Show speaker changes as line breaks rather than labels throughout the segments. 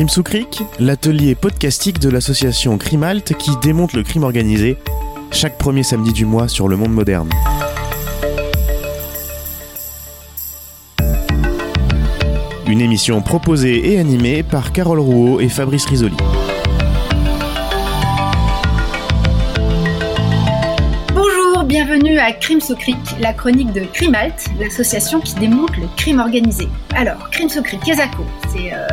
Crime sous l'atelier podcastique de l'association Crimalt qui démonte le crime organisé chaque premier samedi du mois sur le monde moderne. Une émission proposée et animée par Carole Rouault et Fabrice Risoli.
Bonjour, bienvenue à Crime Cric, la chronique de Crimalt, l'association qui démonte le crime organisé. Alors, Crime Cric, Kesako, c'est euh,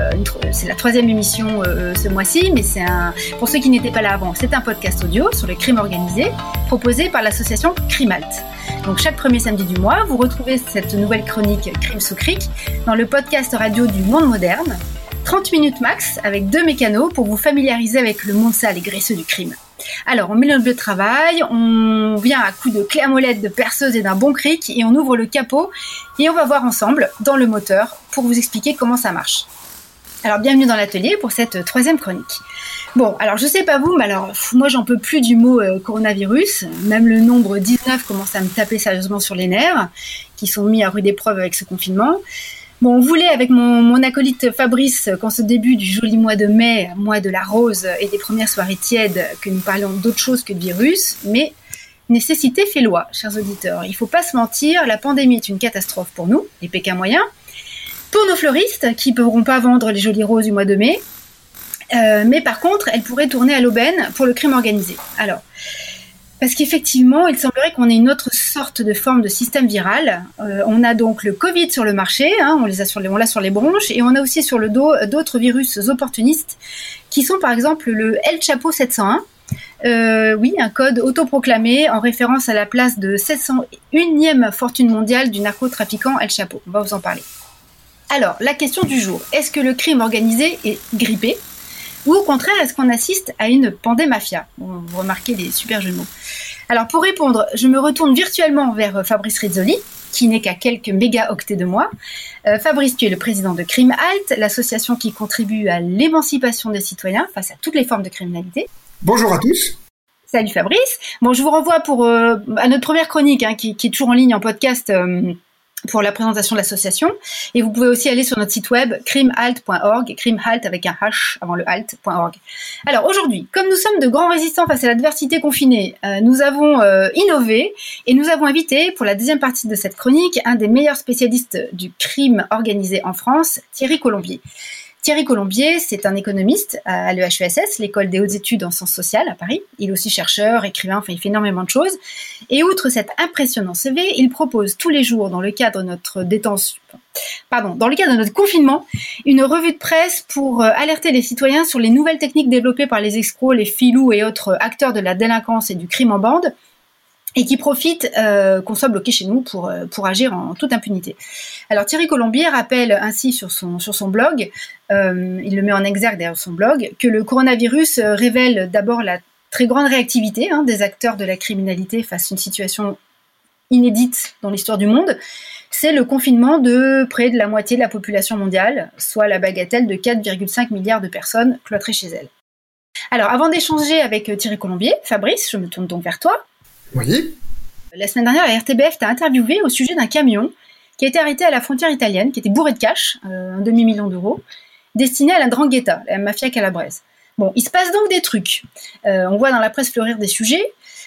la troisième émission euh, ce mois-ci, mais c'est un, pour ceux qui n'étaient pas là avant, c'est un podcast audio sur le crime organisé proposé par l'association Crimalt. Donc chaque premier samedi du mois, vous retrouvez cette nouvelle chronique Crime sous Cric dans le podcast radio du monde moderne. 30 minutes max avec deux mécanos pour vous familiariser avec le monde sale et graisseux du crime. Alors, on met le travail, on vient à coups de clé à molette, de perceuse et d'un bon cric et on ouvre le capot et on va voir ensemble dans le moteur pour vous expliquer comment ça marche. Alors, bienvenue dans l'atelier pour cette troisième chronique. Bon, alors je sais pas vous, mais alors moi j'en peux plus du mot euh, coronavirus. Même le nombre 19 commence à me taper sérieusement sur les nerfs, qui sont mis à rude épreuve avec ce confinement. Bon, on voulait avec mon, acolyte Fabrice, qu'en ce début du joli mois de mai, mois de la rose et des premières soirées tièdes, que nous parlions d'autre chose que de virus, mais nécessité fait loi, chers auditeurs. Il faut pas se mentir, la pandémie est une catastrophe pour nous, les Pékins moyens, pour nos fleuristes qui ne pourront pas vendre les jolies roses du mois de mai, euh, mais par contre, elle pourrait tourner à l'aubaine pour le crime organisé. Alors, parce qu'effectivement, il semblerait qu'on ait une autre sorte de forme de système viral. Euh, on a donc le Covid sur le marché, hein, on les sur l'a sur les bronches, et on a aussi sur le dos d'autres virus opportunistes, qui sont par exemple le El Chapo 701. Euh, oui, un code autoproclamé en référence à la place de 701e fortune mondiale du narcotrafiquant El Chapo. On va vous en parler. Alors, la question du jour. Est-ce que le crime organisé est grippé ou au contraire, est-ce qu'on assiste à une pandémafia? Vous remarquez les super jeux de mots. Alors pour répondre, je me retourne virtuellement vers euh, Fabrice Rizzoli, qui n'est qu'à quelques mégaoctets de moi. Euh, Fabrice, tu es le président de Crime Halt, l'association qui contribue à l'émancipation des citoyens face à toutes les formes de criminalité.
Bonjour à tous.
Salut Fabrice. Bon, je vous renvoie pour euh, à notre première chronique hein, qui, est toujours en ligne en podcast pour la présentation de l'association. Et vous pouvez aussi aller sur notre site web crimehalt.org, crimehalt avec un H avant le halt.org. Alors aujourd'hui, comme nous sommes de grands résistants face à l'adversité confinée, euh, nous avons euh, innové et nous avons invité pour la deuxième partie de cette chronique un des meilleurs spécialistes du crime organisé en France, Thierry Colombier. Thierry Colombier, c'est un économiste à l'EHESS, l'école des hautes études en sciences sociales à Paris. Il est aussi chercheur, écrivain, enfin il fait énormément de choses. Et outre cet impressionnant CV, il propose tous les jours dans le cadre de notre détention, pardon, dans le cadre de notre confinement, une revue de presse pour euh, alerter les citoyens sur les nouvelles techniques développées par les escrocs, les filous et autres acteurs de la délinquance et du crime en bande et qui profitent euh, qu'on soit bloqué chez nous pour, euh, pour agir en toute impunité. Alors Thierry Colombier rappelle ainsi sur son, sur son blog, euh, il le met en exergue derrière son blog, que le coronavirus révèle d'abord la très grande réactivité hein, des acteurs de la criminalité face à une situation inédite dans l'histoire du monde. C'est le confinement de près de la moitié de la population mondiale, soit la bagatelle de 4,5 milliards de personnes cloîtrées chez elles. Alors avant d'échanger avec Thierry Colombier, Fabrice, je me tourne donc vers toi. La semaine dernière, la RTBF t'a interviewé au sujet d'un camion qui a été arrêté à la frontière italienne, qui était bourré de cash, euh, un demi-million d'euros, destiné à la Drangheta, la mafia calabraise. Bon, il se passe donc des trucs. Euh, on voit dans la presse fleurir des sujets.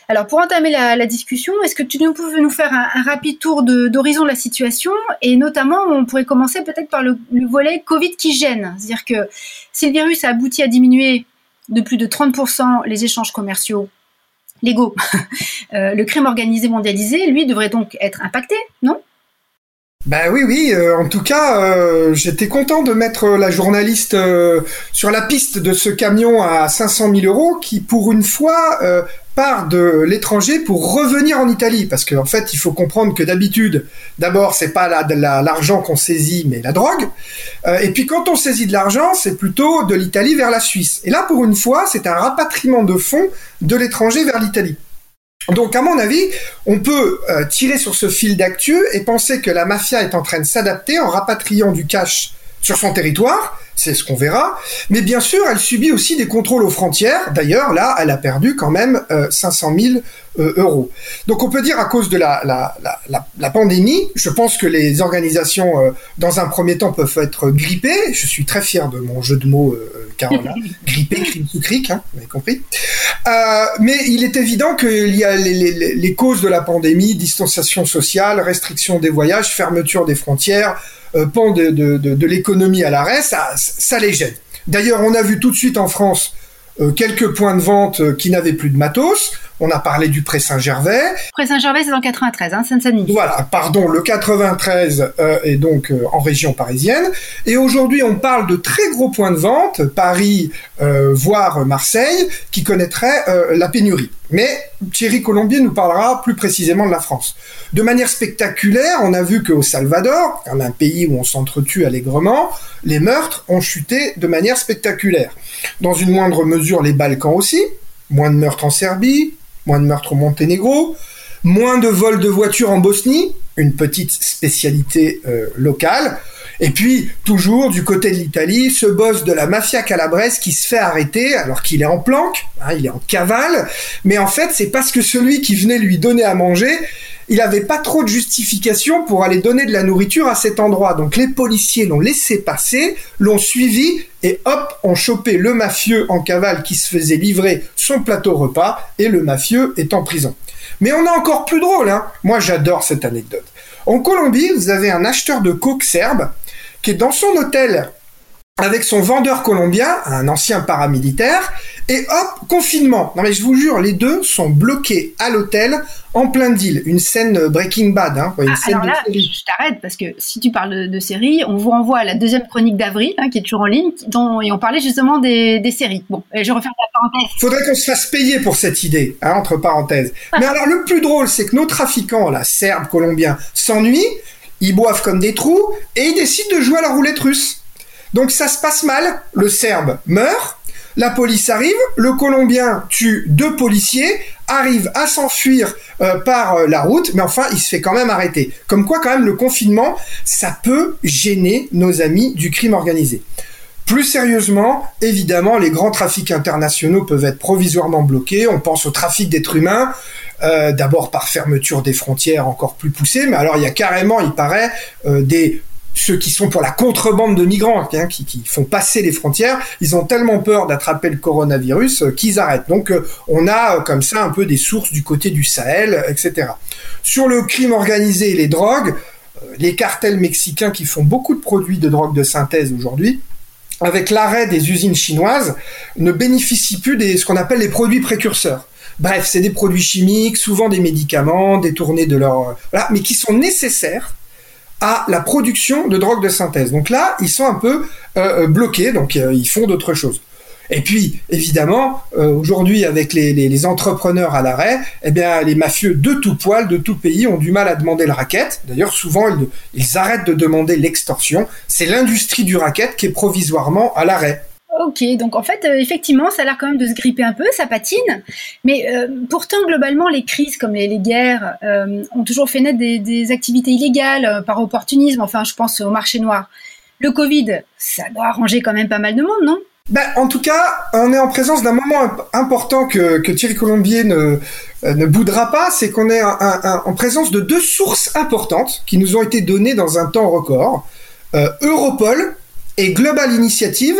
Alors, pour entamer la, discussion, est-ce que tu nous pouvais nous faire un, rapide tour d'horizon de, la situation? Et notamment, on pourrait commencer peut-être par le, volet Covid qui gêne. C'est-à-dire que si le virus a abouti à diminuer de plus de 30% les échanges commerciaux Lego, euh, le crime organisé mondialisé, lui, devrait donc être impacté, non?
Ben oui, oui. Euh, en tout cas, euh, j'étais content de mettre la journaliste sur la piste de ce camion à 500 000 euros qui, pour une fois, part de l'étranger pour revenir en Italie. Parce qu'en en fait, il faut comprendre que d'habitude, d'abord, c'est pas l'argent qu'on saisit, mais la drogue. Euh, et puis quand on saisit de l'argent, c'est plutôt de l'Italie vers la Suisse. Et là, pour une fois, c'est un rapatriement de fonds de l'étranger vers l'Italie. Donc, à mon avis, on peut euh, tirer sur ce fil d'actu et penser que la mafia est en train de s'adapter en rapatriant du cash sur son territoire, c'est ce qu'on verra. Mais bien sûr, elle subit aussi des contrôles aux frontières. D'ailleurs, là, elle a perdu quand même 500 000 euros. Donc on peut dire à cause de la, la, la, la pandémie, je pense que les organisations, dans un premier temps, peuvent être grippées. Je suis très fier de mon jeu de mots, Carola. Grippé, crime sous cric, hein, vous avez compris. mais il est évident qu'il y a les, les, les causes de la pandémie, distanciation sociale, restriction des voyages, fermeture des frontières, euh, pan de, de, de, l'économie à l'arrêt, ça, ça les gêne. D'ailleurs, on a vu tout de suite en France euh, quelques points de vente euh, qui n'avaient plus de matos. On a parlé du Pré Saint-Gervais.
Pré Saint-Gervais, c'est en 93, hein, Seine-Saint-Denis.
Voilà, pardon, le 93 euh, est donc euh, en région parisienne. Et aujourd'hui, on parle de très gros points de vente, Paris, euh, voire Marseille, qui connaîtraient la pénurie. Mais Thierry Colombier nous parlera plus précisément de la France. De manière spectaculaire, on a vu qu'au Salvador, un pays où on s'entretue allègrement, les meurtres ont chuté de manière spectaculaire. Dans une moindre mesure, les Balkans aussi. Moins de meurtres en Serbie, moins de meurtres au Monténégro, moins de vols de voitures en Bosnie, une petite spécialité euh, locale. Et puis, toujours du côté de l'Italie, ce boss de la mafia calabraise qui se fait arrêter alors qu'il est en planque, hein, il est en cavale, mais en fait, c'est parce que celui qui venait lui donner à manger, il n'avait pas trop de justification pour aller donner de la nourriture à cet endroit. Donc les policiers l'ont laissé passer, l'ont suivi et hop, ont chopé le mafieux en cavale qui se faisait livrer son plateau repas et le mafieux est en prison. Mais on a encore plus drôle, hein Moi j'adore cette anecdote. En Colombie, vous avez un acheteur de coke serbe qui est dans son hôtel avec son vendeur colombien, un ancien paramilitaire, et hop, confinement. Non mais je vous jure, les deux sont bloqués à l'hôtel en plein deal. Une scène Breaking Bad. Hein, une
ah,
scène
alors là, je t'arrête parce que si tu parles de, de, série, on vous renvoie à la deuxième chronique d'avril, hein, qui est toujours en ligne, dont, et on parlait justement des, des séries. Bon, je referme la parenthèse.
Faudrait qu'on se fasse payer pour cette idée, hein, entre parenthèses. mais alors le plus drôle, c'est que nos trafiquants, là, serbes, colombiens, s'ennuient, ils boivent comme des trous, et ils décident de jouer à la roulette russe. Donc ça se passe mal, le Serbe meurt, la police arrive, le Colombien tue deux policiers, arrive à s'enfuir euh, par euh, la route, mais enfin il se fait quand même arrêter. Comme quoi quand même le confinement, ça peut gêner nos amis du crime organisé. Plus sérieusement, évidemment, les grands trafics internationaux peuvent être provisoirement bloqués. On pense au trafic d'êtres humains, euh, d'abord par fermeture des frontières encore plus poussée, mais alors il y a carrément, il paraît, euh, ceux qui sont pour la contrebande de migrants, hein, qui, font passer les frontières, ils ont tellement peur d'attraper le coronavirus euh, qu'ils arrêtent. Donc on a comme ça un peu des sources du côté du Sahel, etc. Sur le crime organisé et les drogues, les cartels mexicains qui font beaucoup de produits de drogue de synthèse aujourd'hui, avec l'arrêt des usines chinoises, ne bénéficient plus des ce qu'on appelle les produits précurseurs. Bref, c'est des produits chimiques, souvent des médicaments, détournés de leur... Voilà, mais qui sont nécessaires à la production de drogue de synthèse. Donc là, ils sont un peu euh, bloqués, donc euh, ils font d'autres choses. Et puis, évidemment, euh, aujourd'hui, avec les, entrepreneurs à l'arrêt, eh bien, les mafieux de tout poil, de tout pays, ont du mal à demander le racket. D'ailleurs, souvent, ils arrêtent de demander l'extorsion. C'est l'industrie du racket qui est provisoirement à l'arrêt.
Ok, donc en fait, euh, effectivement, ça a l'air quand même de se gripper un peu, ça patine. Mais euh, pourtant, globalement, les crises comme les, guerres euh, ont toujours fait naître des, activités illégales par opportunisme. Enfin, je pense au marché noir. Le Covid, ça doit arranger quand même pas mal de monde, non?
Ben, en tout cas, on est en présence d'un moment important que, Thierry Colombier ne, boudera pas, c'est qu'on est en présence de deux sources importantes qui nous ont été données dans un temps record. Europol et Global Initiative,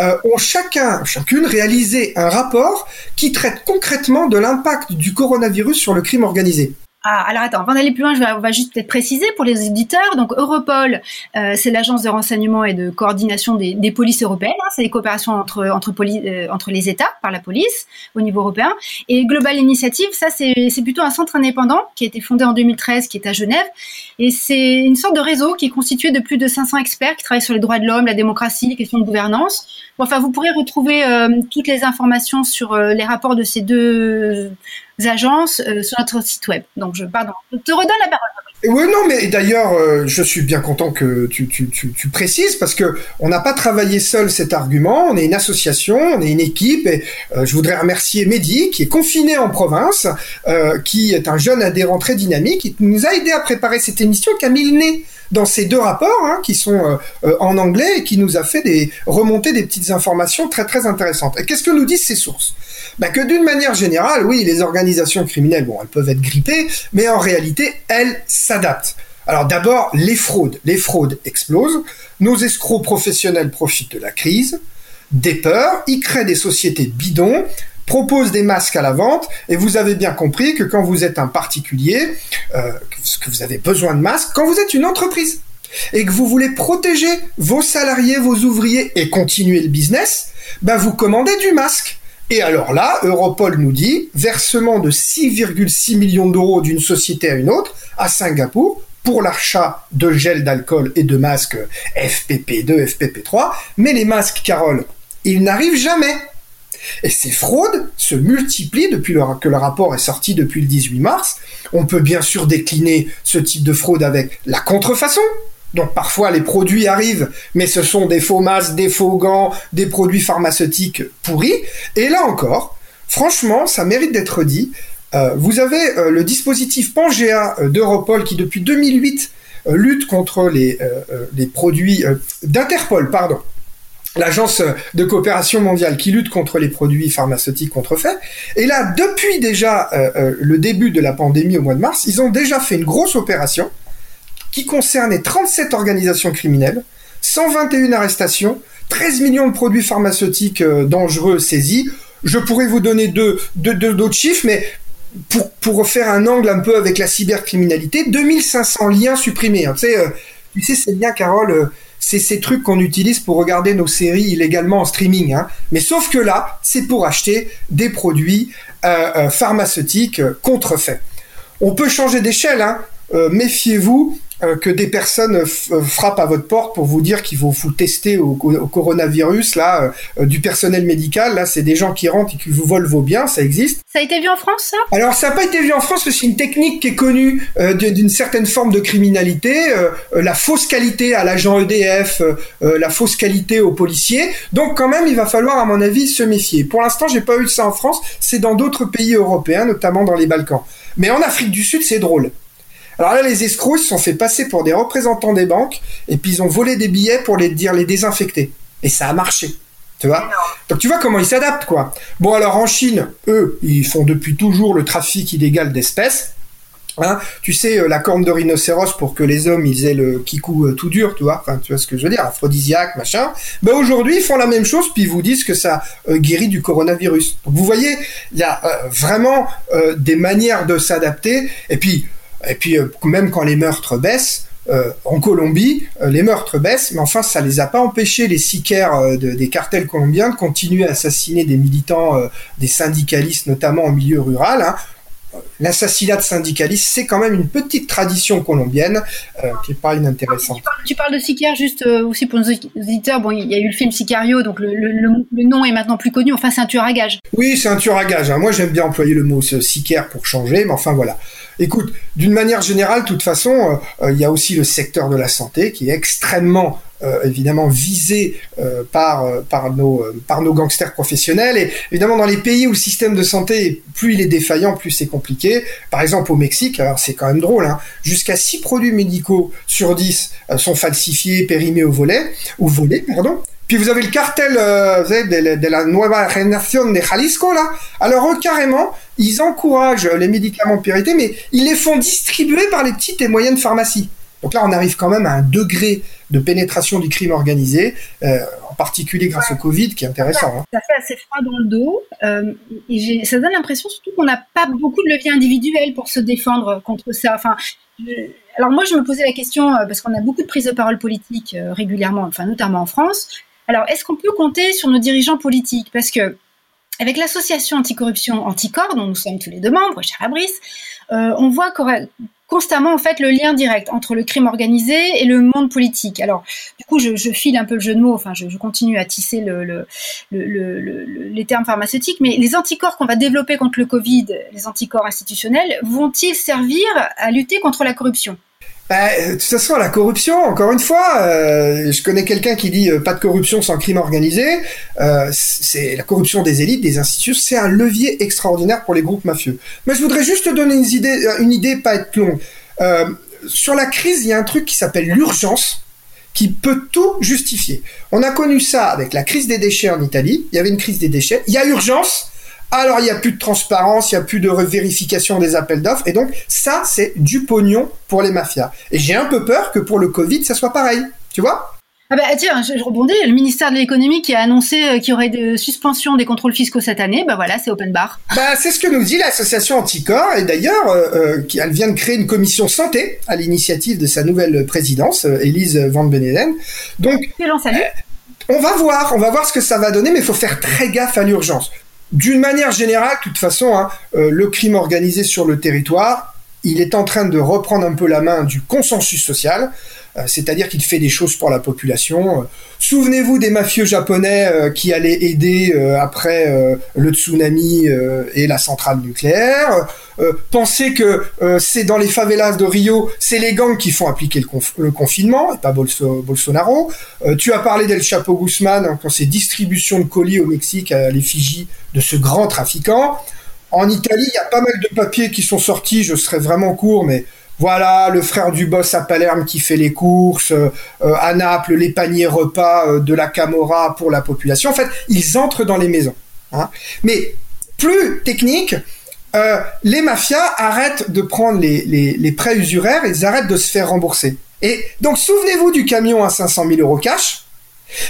euh, ont chacun, chacune réalisé un rapport qui traite concrètement de l'impact du coronavirus sur le crime organisé.
Ah, alors attends, avant d'aller plus loin, je vais, on va juste peut-être préciser pour les éditeurs. Donc Europol, euh, c'est l'agence de renseignement et de coordination des, des polices européennes. Hein, c'est les coopérations entre entre, poli, euh, entre les États par la police au niveau européen. Et Global Initiative, ça c'est plutôt un centre indépendant qui a été fondé en 2013, qui est à Genève. Et c'est une sorte de réseau qui est constitué de plus de 500 experts qui travaillent sur les droits de l'homme, la démocratie, les questions de gouvernance. Bon, enfin, vous pourrez retrouver euh, toutes les informations sur euh, les rapports de ces deux agences euh, sur notre site web. Donc, je, te redonne la parole.
Oui, non, mais d'ailleurs, euh, je suis bien content que tu, précises parce que on n'a pas travaillé seul cet argument. On est une association, on est une équipe, et euh, je voudrais remercier Mehdi qui est confiné en province, qui est un jeune adhérent très dynamique, qui nous a aidé à préparer cette émission, qui a mis le nez dans ces deux rapports hein, qui sont en anglais et qui nous a fait remonter des petites informations très très intéressantes. Et qu'est-ce que nous disent ces sources? Bah Que d'une manière générale, oui, les organisations criminelles, elles peuvent être grippées, mais en réalité, elles s'adaptent. Alors d'abord, les fraudes. Les fraudes explosent. Nos escrocs professionnels profitent de la crise, des peurs, ils créent des sociétés bidons, proposent des masques à la vente, et vous avez bien compris que quand vous êtes un particulier, euh, que vous avez besoin de masques, quand vous êtes une entreprise, et que vous voulez protéger vos salariés, vos ouvriers et continuer le business, ben vous commandez du masque. Et alors là, Europol nous dit versement de 6,6 millions d'euros d'une société à une autre à Singapour pour l'achat de gel d'alcool et de masques FPP2, FPP3. Mais les masques, Carole, ils n'arrivent jamais. Et ces fraudes se multiplient depuis que le rapport est sorti depuis le 18 mars. On peut bien sûr décliner ce type de fraude avec la contrefaçon. Donc parfois les produits arrivent, mais ce sont des faux masques, des faux gants, des produits pharmaceutiques pourris. Et là encore, franchement, ça mérite d'être dit. Euh, vous avez euh, le dispositif Pangea euh, d'Europol qui depuis 2008 lutte contre les, les produits d'Interpol, pardon, l'agence de coopération mondiale qui lutte contre les produits pharmaceutiques contrefaits. Et là, depuis déjà le début de la pandémie au mois de mars, ils ont déjà fait une grosse opération qui concernait 37 organisations criminelles, 121 arrestations, 13 millions de produits pharmaceutiques dangereux saisis. Je pourrais vous donner d'autres chiffres, mais pour, faire un angle un peu avec la cybercriminalité, 2500 liens supprimés. Hein. Tu sais, euh, tu sais c'est bien, Carole, euh, c'est ces trucs qu'on utilise pour regarder nos séries illégalement en streaming. Hein. Mais sauf que là, c'est pour acheter des produits euh, pharmaceutiques contrefaits. On peut changer d'échelle, hein. méfiez-vous euh, que des personnes euh, frappent à votre porte pour vous dire qu'ils vont vous tester au, coronavirus, là, euh, du personnel médical, là, c'est des gens qui rentrent et qui vous volent vos biens, ça existe.
Ça a été vu en France, ça?
Alors, ça n'a pas été vu en France, parce que c'est une technique qui est connue d'une certaine forme de criminalité, la fausse qualité à l'agent EDF, la fausse qualité aux policiers. Donc, quand même, il va falloir, à mon avis, se méfier. Pour l'instant, j'ai pas eu ça en France, c'est dans d'autres pays européens, notamment dans les Balkans. Mais en Afrique du Sud, c'est drôle. Alors là, les escrocs se sont fait passer pour des représentants des banques et puis ils ont volé des billets pour les dire les désinfecter. Et ça a marché. Tu vois? Donc tu vois comment ils s'adaptent, quoi. Bon, alors en Chine, eux, ils font depuis toujours le trafic illégal d'espèces. Hein, tu sais, euh, la corne de rhinocéros pour que les hommes ils aient le kikou euh, tout dur, tu vois, enfin, tu vois ce que je veux dire, aphrodisiaque, machin. Ben aujourd'hui, ils font la même chose, puis ils vous disent que ça euh, guérit du coronavirus. Donc vous voyez, il y a vraiment des manières de s'adapter. Et puis, et puis euh, même quand les meurtres baissent, euh, en Colombie, euh, les meurtres baissent, mais enfin, ça les a pas empêchés, les sicaires des cartels colombiens, de continuer à assassiner des militants, des syndicalistes, notamment en milieu rural. Hein l'assassinat de syndicalistes, c'est quand même une petite tradition colombienne qui est pas inintéressante.
Tu parles, de Sicaire juste aussi pour nos auditeurs. Bon, il y a eu le film Sicario, donc le, nom est maintenant plus connu. Enfin, c'est un tueur à gage.
Oui, c'est un tueur à gage. Hein. Moi, j'aime bien employer le mot Sicaire pour changer, mais enfin voilà. Écoute, d'une manière générale, de toute façon, euh, il y a aussi le secteur de la santé qui est extrêmement euh, évidemment euh, euh, par nos par nos gangsters professionnels. Et évidemment dans les pays où le système de santé plus il est défaillant plus c'est compliqué. Par exemple au Mexique alors c'est quand même drôle hein, jusqu'à 6 produits médicaux sur 10 sont falsifiés périmés au volet ou volés pardon puis vous avez le cartel de, de, la Nueva Generación de Jalisco, là. Alors eux, carrément, ils encouragent les médicaments de purité, mais ils les font distribuer par les petites et moyennes pharmacies. Donc là, on arrive quand même à un degré de pénétration du crime organisé, euh, en particulier grâce au Covid, qui est intéressant. Hein.
Ça fait assez froid dans le dos. Euh, et ça donne l'impression surtout qu'on n'a pas beaucoup de leviers individuels pour se défendre contre ça. Enfin, alors moi, je me posais la question, euh, parce qu'on a beaucoup de prises de parole politiques régulièrement, enfin notamment en France. Alors, est-ce qu'on peut compter sur nos dirigeants politiques? Parce que avec l'association anticorruption Anticor, dont nous sommes tous les deux membres, cher Fabrice, on voit constamment en fait le lien direct entre le crime organisé et le monde politique. Alors du coup je, file un peu le jeu de mots, enfin je, continue à tisser le, les termes pharmaceutiques, mais les anticorps qu'on va développer contre le Covid, les anticorps institutionnels, vont-ils servir à lutter contre la corruption?
Bah, de toute façon, la corruption, encore une fois, euh, je connais quelqu'un qui dit euh, pas de corruption sans crime organisé. Euh, c'est la corruption des élites, des institutions, c'est un levier extraordinaire pour les groupes mafieux. Mais je voudrais juste te donner une idée, une idée pas être longue. sur la crise, il y a un truc qui s'appelle l'urgence qui peut tout justifier. On a connu ça avec la crise des déchets en Italie. Il y avait une crise des déchets. Il y a urgence. Alors il n'y a plus de transparence, il n'y a plus de vérification des appels d'offres. Et donc ça, c'est du pognon pour les mafias. Et j'ai un peu peur que pour le Covid, ça soit pareil. Tu vois?
Ah bah tiens, je, rebondis. Le ministère de l'économie qui a annoncé euh, qu'il y aurait de suspension des contrôles fiscaux cette année, bah voilà, c'est open bar.
Bah c'est ce que nous dit l'association Anticor et d'ailleurs, euh, euh elle vient de créer une commission santé à l'initiative de sa nouvelle présidence, Elise euh, Van Beneden. Donc, on va voir, on va voir ce que ça va donner, mais il faut faire très gaffe à l'urgence. D'une manière générale, de toute façon, hein, le crime organisé sur le territoire, il est en train de reprendre un peu la main du consensus social. Euh, c'est-à-dire qu'il fait des choses pour la population. Souvenez-vous des mafieux japonais euh, qui allaient aider euh, après le tsunami et la centrale nucléaire. pensez que c'est dans les favelas de Rio, c'est les gangs qui font appliquer le, confinement, et pas Bolsonaro. tu as parlé d'El Chapo Guzman hein, quand c'est distribution de colis au Mexique à l'effigie de ce grand trafiquant. En Italie, il y a pas mal de papiers qui sont sortis, je serais vraiment court, mais voilà, le frère du boss à Palerme qui fait les courses, euh, euh, à Naples, les paniers repas euh, de la Camorra pour la population. En fait, ils entrent dans les maisons. Hein. Mais plus technique, les mafias arrêtent de prendre les, les, prêts usuraires, ils arrêtent de se faire rembourser. Et donc, souvenez-vous du camion à 500 000 euros cash.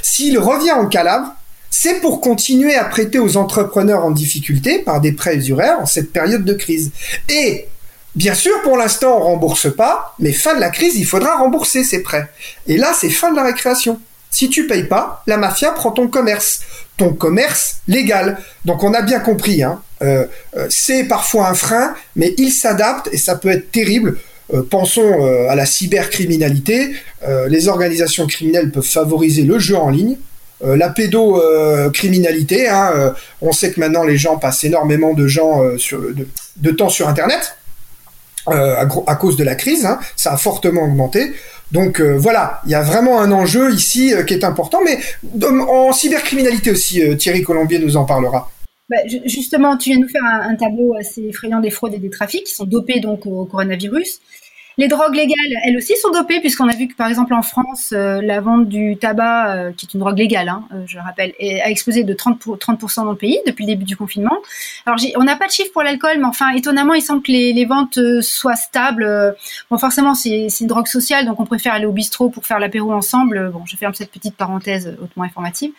S'il revient en Calabre, c'est pour continuer à prêter aux entrepreneurs en difficulté par des prêts usuraires en cette période de crise. Et Bien sûr, pour l'instant, on rembourse pas, mais fin de la crise, il faudra rembourser ces prêts. Et là, c'est fin de la récréation. Si tu payes pas, la mafia prend ton commerce, ton commerce légal. Donc on a bien compris, hein, euh, euh, c'est parfois un frein, mais il s'adapte et ça peut être terrible. Euh, pensons à la cybercriminalité. les organisations criminelles peuvent favoriser le jeu en ligne, la pédocriminalité. Hein, on sait que maintenant les gens passent énormément de, temps sur Internet. Euh, à, cause de la crise, hein, ça a fortement augmenté. Donc euh, voilà, il y a vraiment un enjeu ici euh, qui est important, mais en cybercriminalité aussi, Thierry Colombier nous en parlera.
Bah, justement, tu viens nous faire un, un, tableau assez effrayant des fraudes et des trafics qui sont dopés donc au coronavirus. Les drogues légales, elles aussi sont dopées, puisqu'on a vu que, par exemple, en France, euh, la vente du tabac, euh, qui est une drogue légale, hein, euh, je le rappelle, a explosé de 30%, pour, 30 dans le pays depuis le début du confinement. Alors, on n'a pas de chiffre pour l'alcool, mais enfin, étonnamment, il semble que les, les ventes soient stables. Bon, forcément, c'est une drogue sociale, donc on préfère aller au bistrot pour faire l'apéro ensemble. Bon, je ferme cette petite parenthèse hautement informative.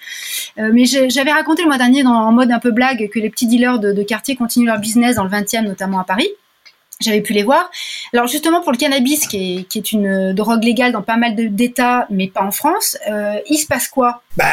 mais j'avais raconté le mois dernier, dans, en mode un peu blague, que les petits dealers de, de quartier continuent leur business dans le 20e, notamment à Paris j'avais pu les voir. Alors justement pour le cannabis, qui est, une drogue légale dans pas mal d'États, mais pas en France, euh, il se passe quoi?
Bah,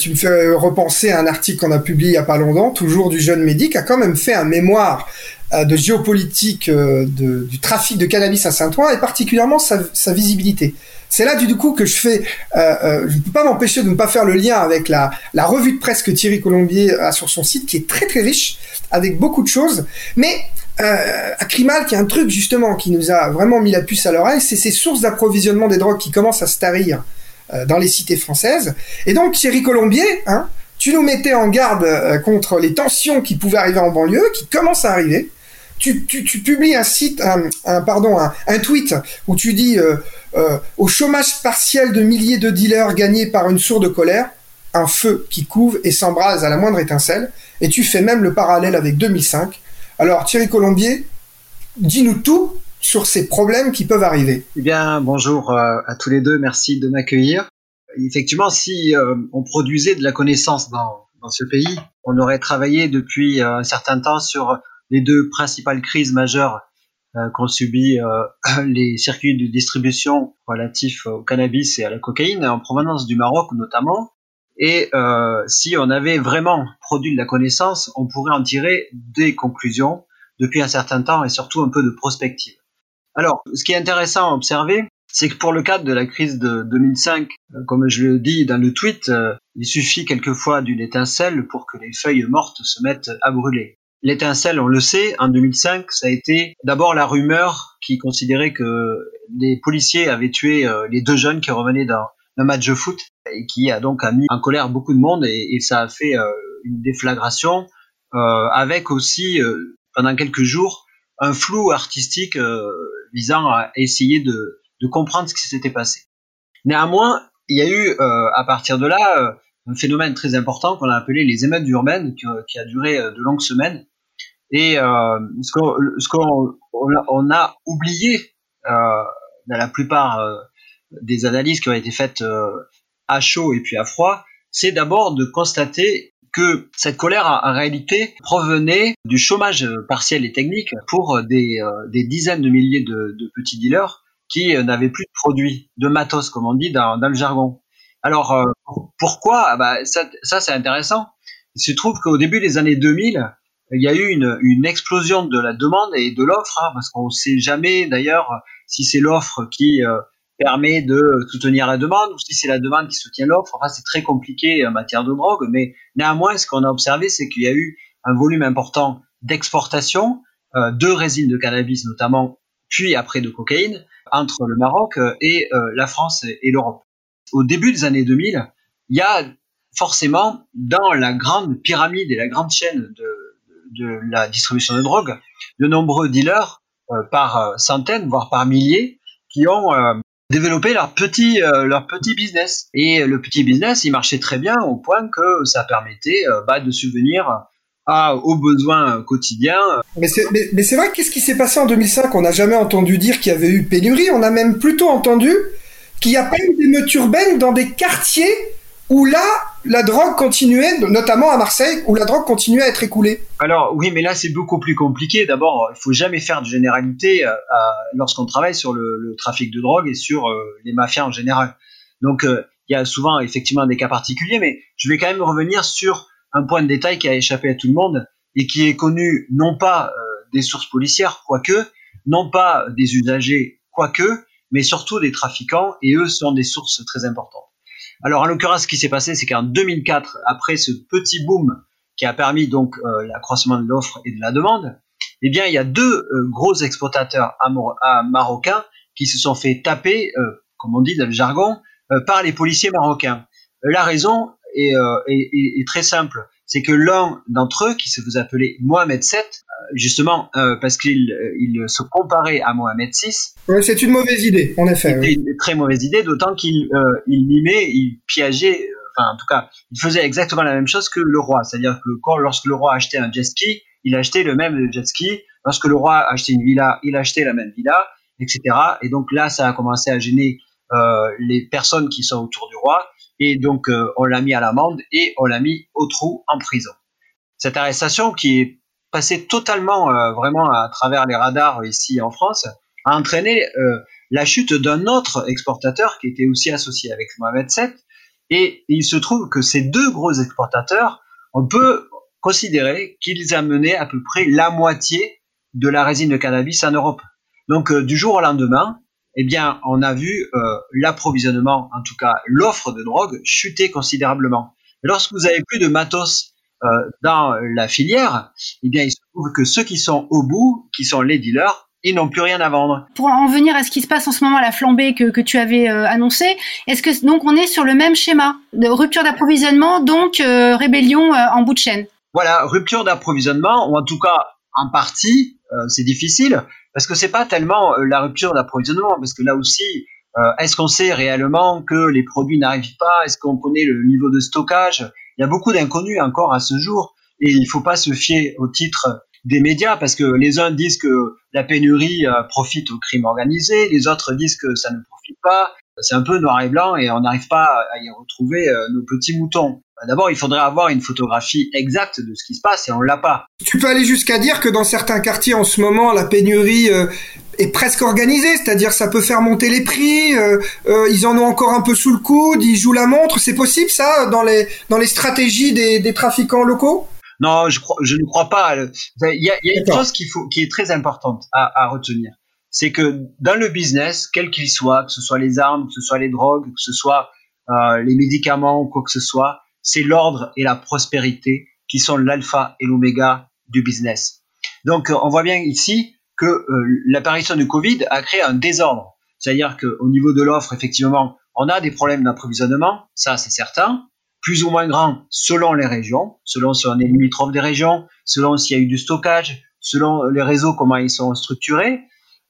Tu me fais repenser à un article qu'on a publié il y a pas longtemps, toujours du jeune médic, a quand même fait un mémoire euh, de géopolitique euh, du trafic de cannabis à Saint-Ouen et particulièrement sa, visibilité. C'est là du coup que je fais, euh, je ne peux pas m'empêcher de ne pas faire le lien avec la revue de presse que Thierry Colombier a sur son site, qui est très très riche, avec beaucoup de choses. Mais euh, à Crimal, qui a un truc justement qui nous a vraiment mis la puce à l'oreille, c'est ces sources d'approvisionnement des drogues qui commencent à se tarir euh, dans les cités françaises. Et donc Thierry Colombier, hein, tu nous mettais en garde euh, contre les tensions qui pouvaient arriver en banlieue, qui commencent à arriver. Tu, tu, tu publies un site, un, pardon, un, tweet où tu dis au chômage partiel de milliers de dealers gagnés par une sourde colère, un feu qui couve et s'embrase à la moindre étincelle. Et tu fais même le parallèle avec 2005 alors Thierry Colombier, dis-nous tout sur ces problèmes qui peuvent arriver.
Eh bien, bonjour euh, à tous les deux, merci de m'accueillir. Effectivement, si euh, on produisait de la connaissance dans, dans ce pays, on aurait travaillé depuis euh, un certain temps sur les deux principales crises majeures qu'ont subi les circuits de distribution relatifs au cannabis et à la cocaïne, en provenance du Maroc notamment, et euh, si on avait vraiment produit de la connaissance, on pourrait en tirer des conclusions depuis un certain temps et surtout un peu de prospective. Alors, ce qui est intéressant à observer, c'est que pour le cadre de la crise de 2005, euh, comme je le dis dans le tweet, euh, il suffit quelquefois d'une étincelle pour que les feuilles mortes se mettent à brûler. L'étincelle, on le sait, en 2005, ça a été d'abord la rumeur qui considérait que les policiers avaient tué les deux jeunes qui revenaient d'un match de foot et qui a donc mis en colère beaucoup de monde et, ça a fait euh, une déflagration euh, avec aussi euh, pendant quelques jours un flou artistique visant à essayer de, de comprendre ce qui s'était passé. Néanmoins, il y a eu à partir de là un phénomène très important qu'on a appelé les émeutes urbaines, qui, a duré de longues semaines. Et ce qu'on on, a oublié dans la plupart des analyses qui ont été faites à chaud et puis à froid, c'est d'abord de constater que cette colère en réalité provenait du chômage partiel et technique pour des, euh, dizaines de milliers de, petits dealers qui euh, n'avaient plus de produits, de matos comme on dit dans, le jargon. Alors euh, pourquoi? Ah bah, Ça, c'est intéressant. Il se trouve qu'au début des années 2000, il y a eu une, explosion de la demande et de l'offre, hein, parce qu'on ne sait jamais d'ailleurs si c'est l'offre qui permet de soutenir la demande ou si c'est la demande qui soutient l'offre. Enfin, c'est très compliqué en matière de drogue, mais néanmoins, ce qu'on a observé, c'est qu'il y a eu un volume important d'exportation euh, de résine de cannabis notamment, puis après de cocaïne, entre le Maroc euh, et euh, la France et l'Europe. Au début des années 2000, il y a forcément dans la grande pyramide et la grande chaîne de, de la distribution de drogue, de nombreux dealers par centaines, voire par milliers, qui ont développer leur petit euh, leur petit business et le petit business il marchait très bien au point que ça permettait euh, bah, de subvenir à, aux besoins quotidiens.
Mais c'est mais, vrai qu'est-ce qui s'est passé en 2005 On n'a jamais entendu dire qu'il y avait eu pénurie. On a même plutôt entendu qu'il n'y a pas eu d'émeutes urbaines dans des quartiers où là, la drogue continuait, notamment à Marseille, où la drogue continuait à être écoulée.
Alors oui, mais là c'est beaucoup plus compliqué. D'abord, il faut jamais faire de généralité euh, lorsqu'on travaille sur le, trafic de drogue et sur euh, les mafias en général. Donc euh, il y a souvent effectivement des cas particuliers, mais je vais quand même revenir sur un point de détail qui a échappé à tout le monde et qui est connu non pas des sources policières, quoique, non pas des usagers, quoique, mais surtout des trafiquants, et eux sont des sources très importantes. Alors en l'occurrence, ce qui s'est passé, c'est qu'en 2004, après ce petit boom qui a permis donc euh, l'accroissement de l'offre et de la demande, eh bien il y a deux euh, gros exploitateurs marocains qui se sont fait taper, euh, comme on dit dans le jargon, par les policiers marocains. La raison est, très simple c'est que l'un d'entre eux, qui se faisait appeler Mohamed VII, justement euh, parce qu'il euh, il se comparait à Mohamed VI.
c'est une mauvaise idée, en effet.
C'était une très mauvaise idée, d'autant qu'il il mimait, il piégeait, enfin en tout cas, il faisait exactement la même chose que le roi. C'est-à-dire que quand, lorsque le roi achetait un jet ski, il achetait le même jet ski. Lorsque le roi achetait une villa, il achetait la même villa, etc. Et donc là, ça a commencé à gêner les personnes qui sont autour du roi et donc euh, on l'a mis à l'amende et on l'a mis au trou en prison. Cette arrestation qui est passée totalement euh, vraiment à travers les radars ici en France a entraîné euh, la chute d'un autre exportateur qui était aussi associé avec Mohamed VII et il se trouve que ces deux gros exportateurs, on peut considérer qu'ils amenaient à peu près la moitié de la résine de cannabis en Europe. Donc du jour au lendemain, eh bien, on a vu euh, l'approvisionnement, en tout cas l'offre de drogue, chuter considérablement. lorsque vous avez plus de matos euh, dans la filière, eh bien, il se trouve que ceux qui sont au bout, qui sont les dealers, ils n'ont plus rien à vendre.
Pour en venir à ce qui se passe en ce moment, à la flambée que, que tu avais euh, annoncé, est-ce que donc on est sur le même schéma de rupture d'approvisionnement, donc rébellion en bout de chaîne?
Voilà, rupture d'approvisionnement, ou en tout cas en partie, c'est difficile, parce que c'est pas tellement euh, la rupture d'approvisionnement, parce que là aussi, euh, est-ce qu'on sait réellement que les produits n'arrivent pas? Est-ce qu'on connaît le niveau de stockage? Il y a beaucoup d'inconnus encore à ce jour, et il faut pas se fier au titre des médias, parce que les uns disent que la pénurie euh, profite au crime organisé, les autres disent que ça ne profite pas. C'est un peu noir et blanc et on n'arrive pas à y retrouver nos petits moutons. Bah, d'abord, il faudrait avoir une photographie exacte de ce qui se passe et on l'a pas.
Tu peux aller jusqu'à dire que dans certains quartiers en ce moment, la pénurie euh, est presque organisée, c'est-à-dire ça peut faire monter les prix, euh, euh, ils en ont encore un peu sous le coude, ils jouent la montre. C'est possible ça dans les dans les stratégies des, des trafiquants locaux?
Non, je, crois, je ne crois pas. Il y a, il y a une chose qu'il faut, qui est très importante à, à retenir, c'est que dans le business, quel qu'il soit, que ce soit les armes, que ce soit les drogues, que ce soit les médicaments ou quoi que ce soit, c'est l'ordre et la prospérité qui sont l'alpha et l'oméga du business. Donc, on voit bien ici que euh, l'apparition du Covid a créé un désordre. C'est-à-dire qu'au niveau de l'offre, effectivement, on a des problèmes d'approvisionnement, ça c'est certain, plus ou moins grands selon les régions, selon si on est limitrophe des régions, selon s'il y a eu du stockage, selon les réseaux, comment ils sont structurés.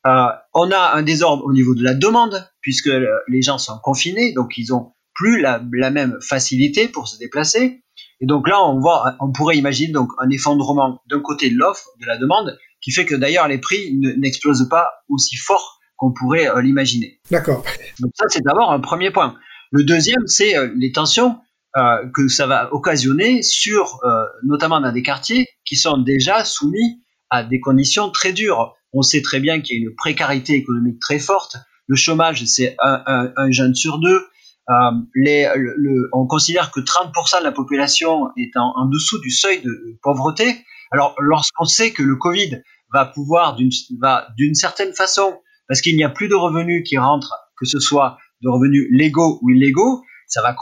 Euh, on a un désordre au niveau de la demande, puisque les gens sont confinés, donc ils ont plus la, la même facilité pour se déplacer. Et donc là, on voit, on pourrait imaginer donc un effondrement d'un côté de l'offre, de la demande, qui fait que d'ailleurs les prix n'explosent pas aussi fort qu'on pourrait euh, l'imaginer.
D'accord.
Donc ça, c'est d'abord un premier point. Le deuxième, c'est euh, les tensions euh, que ça va occasionner sur, notamment dans des quartiers qui sont déjà soumis à des conditions très dures. On sait très bien qu'il y a une précarité économique très forte. Le chômage, c'est un, un, jeune sur deux. Les, le, on considère que 30% de la population est en, en, dessous du seuil de pauvreté. Alors, lorsqu'on sait que le Covid va pouvoir, d'une certaine façon, parce qu'il n'y a plus de revenus qui rentrent, que ce soit de revenus légaux ou illégaux, ça va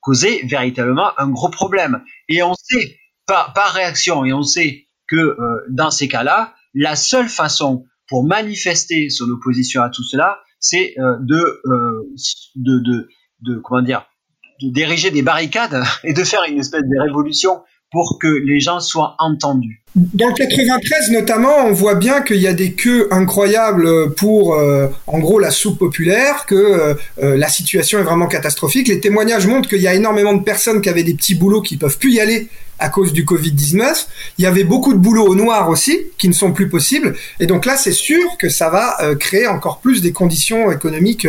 causer véritablement un gros problème. Et on sait, par, par réaction, et on sait que euh, dans ces cas-là, la seule façon pour manifester son opposition à tout cela, c'est euh, de, euh, de, de, de, comment dire, de diriger des barricades et de faire une espèce de révolution pour que les gens soient entendus.
Dans le 93 notamment, on voit bien qu'il y a des queues incroyables pour, euh, en gros, la soupe populaire, que euh, euh, la situation est vraiment catastrophique. Les témoignages montrent qu'il y a énormément de personnes qui avaient des petits boulots qui peuvent plus y aller à cause du Covid-19. Il y avait beaucoup de boulots au noir aussi, qui ne sont plus possibles. Et donc là, c'est sûr que ça va créer encore plus des conditions économiques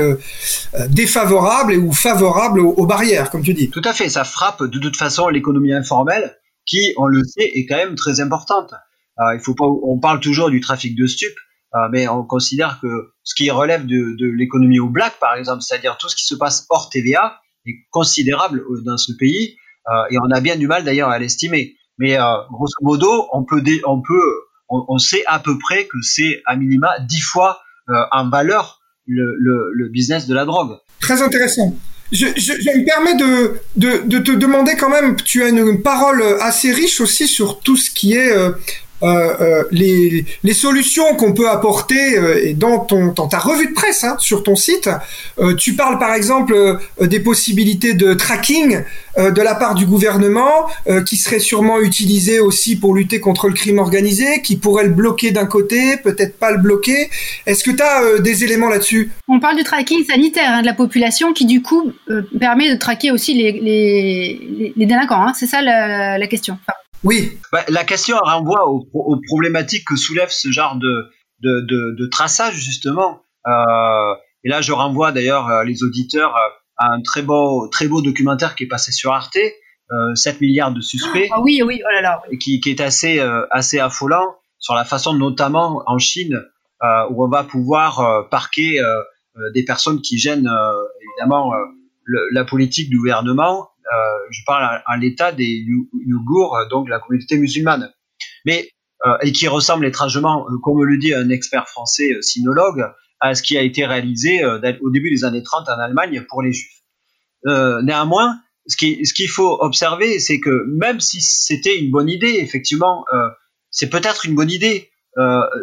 défavorables et ou favorables aux, barrières, comme tu dis.
Tout à fait. Ça frappe de toute façon l'économie informelle qui, on le sait, est quand même très importante. Euh, il faut pas, on parle toujours du trafic de stupes, euh, mais on considère que ce qui relève de, de l'économie au black, par exemple, c'est-à-dire tout ce qui se passe hors TVA, est considérable euh, dans ce pays, euh, et on a bien du mal d'ailleurs à l'estimer. Mais euh, grosso modo, on peut, on peut, on, sait à peu près que c'est à minima dix fois en valeur le, le, business de la drogue.
Très intéressant. Je, me permets de, de, te demander quand même, tu as une, parole assez riche aussi sur tout ce qui est euh, euh, euh, les, les, solutions qu'on peut apporter euh, et dans, ton, dans ta revue de presse hein, sur ton site, euh, tu parles par exemple euh, des possibilités de tracking de la part du gouvernement qui seraient sûrement utilisées aussi pour lutter contre le crime organisé, qui pourraient le bloquer d'un côté, peut-être pas le bloquer. Est-ce que tu as des éléments là-dessus?
On parle du tracking sanitaire hein, de la population qui du coup permet de traquer aussi les, les, les délinquants. Hein, C'est ça la, la question.
Oui.
Bah, la question renvoie aux, aux, problématiques que soulève ce genre de, de, de, de traçage, justement. Euh, et là, je renvoie d'ailleurs euh, les auditeurs euh, à un très beau, très beau documentaire qui est passé sur Arte, euh, 7 milliards de suspects.
Ah oui, oui, oh là là.
Et qui, qui est assez, euh, assez affolant sur la façon, notamment en Chine, euh, où on va pouvoir parquer des personnes qui gênent évidemment le, la politique du gouvernement je parle à, l'état des Ouïghours, euh, donc la communauté musulmane, mais euh, et qui ressemble étrangement, comme le dit un expert français sinologue, à ce qui a été réalisé au début des années 30 en Allemagne pour les Juifs. néanmoins, ce qu'il ce qu'il faut observer, c'est que même si c'était une bonne idée, effectivement, c'est peut-être une bonne idée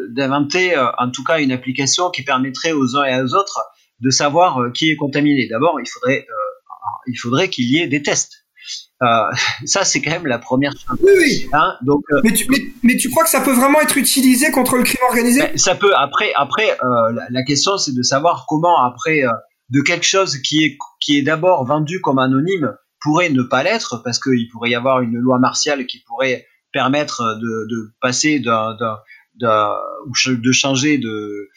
d'inventer, en tout cas, une application qui permettrait aux uns et aux autres de savoir qui est contaminé. D'abord, il faudrait il faudrait qu'il y ait des tests. Euh, ça, c'est quand même la première chose.
Oui, oui. Hein, donc, euh, mais, tu, mais, mais, tu, crois que ça peut vraiment être utilisé contre le crime organisé?
Ben, Ça peut. Après, après euh, la, la, question, c'est de savoir comment, après, de quelque chose qui est, qui est d'abord vendu comme anonyme, pourrait ne pas l'être, parce qu'il pourrait y avoir une loi martiale qui pourrait permettre de, de passer d'un de changer de,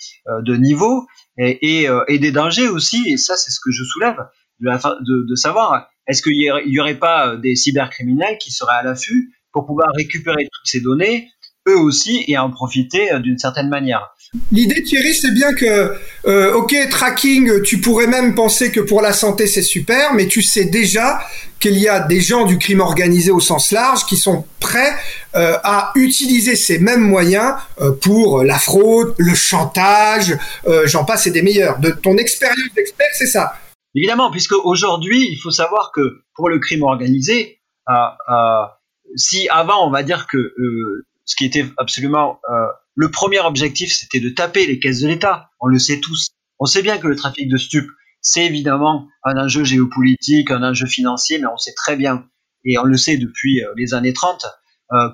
de niveau et, et, et, des dangers aussi, et ça c'est ce que je soulève, de, savoir est-ce qu'il y, aurait pas euh, des cybercriminels qui seraient à l'affût pour pouvoir récupérer toutes ces données eux aussi et en profiter euh, d'une certaine manière?
L'idée Thierry, c'est bien que, euh, ok, tracking, tu pourrais même penser que pour la santé c'est super, mais tu sais déjà qu'il y a des gens du crime organisé au sens large qui sont prêts à utiliser ces mêmes moyens pour la fraude, le chantage, j'en passe et des meilleurs. De ton expérience d'expert, c'est ça.
Évidemment, puisque aujourd'hui, il faut savoir que pour le crime organisé, euh, euh, si avant, on va dire que euh, ce qui était absolument le premier objectif, c'était de taper les caisses de l'État. On le sait tous. On sait bien que le trafic de stupes, c'est évidemment un enjeu géopolitique, un enjeu financier, mais on sait très bien, et on le sait depuis les années 30,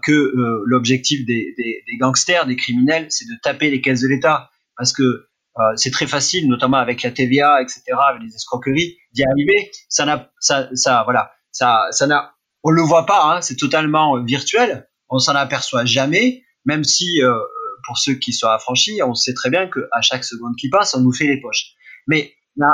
que l'objectif des, gangsters, des criminels, c'est de taper les caisses de l'État parce que euh, c'est très facile, notamment avec la TVA, etc., avec les escroqueries, d'y arriver. Ça n'a, ça, ça, voilà, ça, ça n'a, on le voit pas, hein, c'est totalement virtuel. On s'en aperçoit jamais, même si euh, pour ceux qui sont affranchis, on sait très bien qu'à chaque seconde qui passe, on nous fait les poches. Mais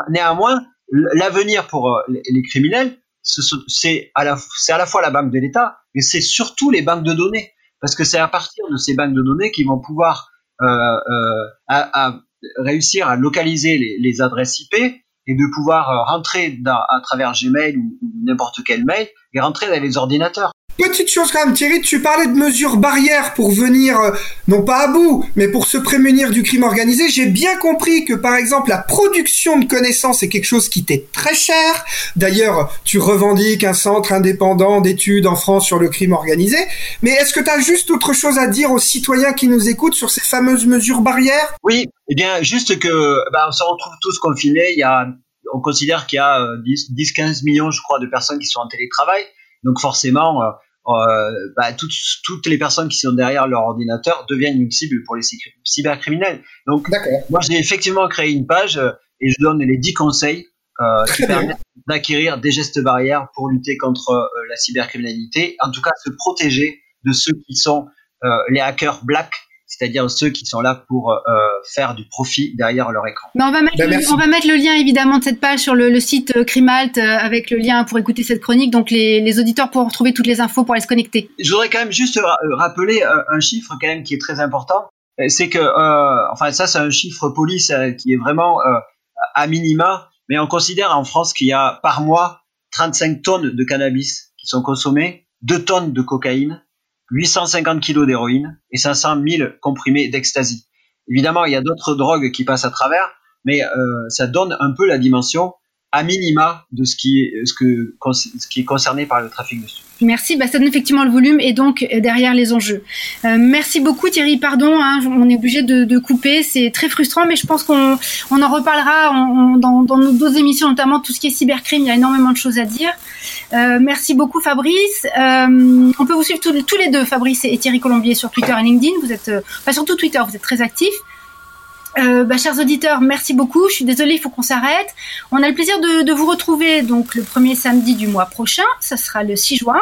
néanmoins, l'avenir pour euh, les criminels, c'est à, la, à la fois la banque de l'État, mais c'est surtout les banques de données. Parce que c'est à partir de ces banques de données qu'ils vont pouvoir euh, euh, à, à réussir à localiser les, adresses IP et de pouvoir euh, rentrer à travers Gmail ou n'importe quel mail et rentrer dans les ordinateurs.
Petite chose quand même, Thierry, tu parlais de mesures barrières pour venir, euh, non pas à bout, mais pour se prémunir du crime organisé. J'ai bien compris que, par exemple, la production de connaissances est quelque chose qui t'est très cher. D'ailleurs, tu revendiques un centre indépendant d'études en France sur le crime organisé. Mais est-ce que tu as juste autre chose à dire aux citoyens qui nous écoutent sur ces fameuses mesures barrières?
Oui, eh bien, juste que bah, on se retrouve tous confinés. Il y a, on considère qu'il y a 10-15 euh, millions, je crois, de personnes qui sont en télétravail. Donc forcément, euh, bah, toutes, toutes les personnes qui sont derrière leur ordinateur deviennent une cible pour les cybercriminels. Donc, moi, j'ai effectivement créé une page euh, et je donne les 10 conseils euh, qui permettent d'acquérir des gestes barrières pour lutter contre euh, la cybercriminalité, en tout cas se protéger de ceux qui sont euh, les hackers black c'est-à-dire ceux qui sont là pour euh, faire du profit derrière leur écran.
on, va mettre ben, le, on va mettre le lien évidemment de cette page sur le, le site euh, Crimalt euh, avec le lien pour écouter cette chronique, donc les, les, auditeurs pourront retrouver toutes les infos pour aller se connecter.
Je voudrais quand même juste rappeler un chiffre quand même qui est très important, c'est que, euh, enfin ça c'est un chiffre police qui est vraiment à minima, mais on considère en France qu'il y a par mois 35 tonnes de cannabis qui sont consommées, 2 tonnes de cocaïne, 850 kg d'héroïne et 500 000 comprimés d'ecstasy. Évidemment, il y a d'autres drogues qui passent à travers, mais euh, ça donne un peu la dimension à minima de ce qui est, ce que, ce qui est concerné par le trafic de stupéfiants.
Merci, bah, ça donne effectivement le volume et donc euh, derrière les enjeux. Euh, merci beaucoup Thierry, pardon, hein, on est obligé de, de couper, c'est très frustrant, mais je pense qu'on on en reparlera on, on, dans, dans nos deux émissions, notamment tout ce qui est cybercrime, il y a énormément de choses à dire. Euh, merci beaucoup Fabrice. Euh, on peut vous suivre tous, les deux, Fabrice et Thierry Colombier, sur Twitter et LinkedIn. Vous êtes, euh, enfin surtout Twitter, vous êtes très actifs. Euh, bah, chers auditeurs, merci beaucoup. Je suis désolée, il faut qu'on s'arrête. On a le plaisir de, de, vous retrouver donc le premier samedi du mois prochain. Ça sera le 6 juin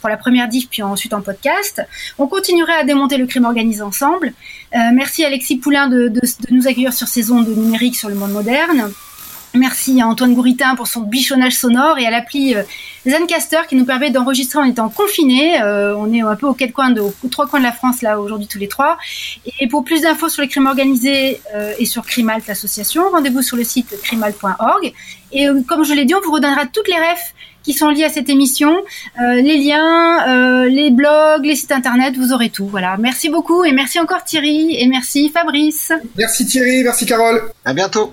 pour la première diff, puis ensuite en podcast. On continuera à démonter le crime organisé ensemble. Euh, merci Alexis Poulain de, de, de, nous accueillir sur ces ondes numériques sur le monde moderne. Merci à Antoine Gouritin pour son bichonnage sonore et à l'appli euh, Zencaster qui nous permet d'enregistrer en étant confinés. Euh, on est un peu aux quatre coins de, aux trois coins de la France là aujourd'hui tous les trois. Et pour plus d'infos sur les crimes organisés euh, et sur Crimalt l'association, rendez-vous sur le site crimalt.org. Et euh, comme je l'ai dit, on vous redonnera toutes les refs qui sont liés à cette émission, euh, les liens, les blogs, les sites internet, vous aurez tout. Voilà. Merci beaucoup et merci encore Thierry et merci Fabrice.
Merci Thierry, merci Carole.
À bientôt.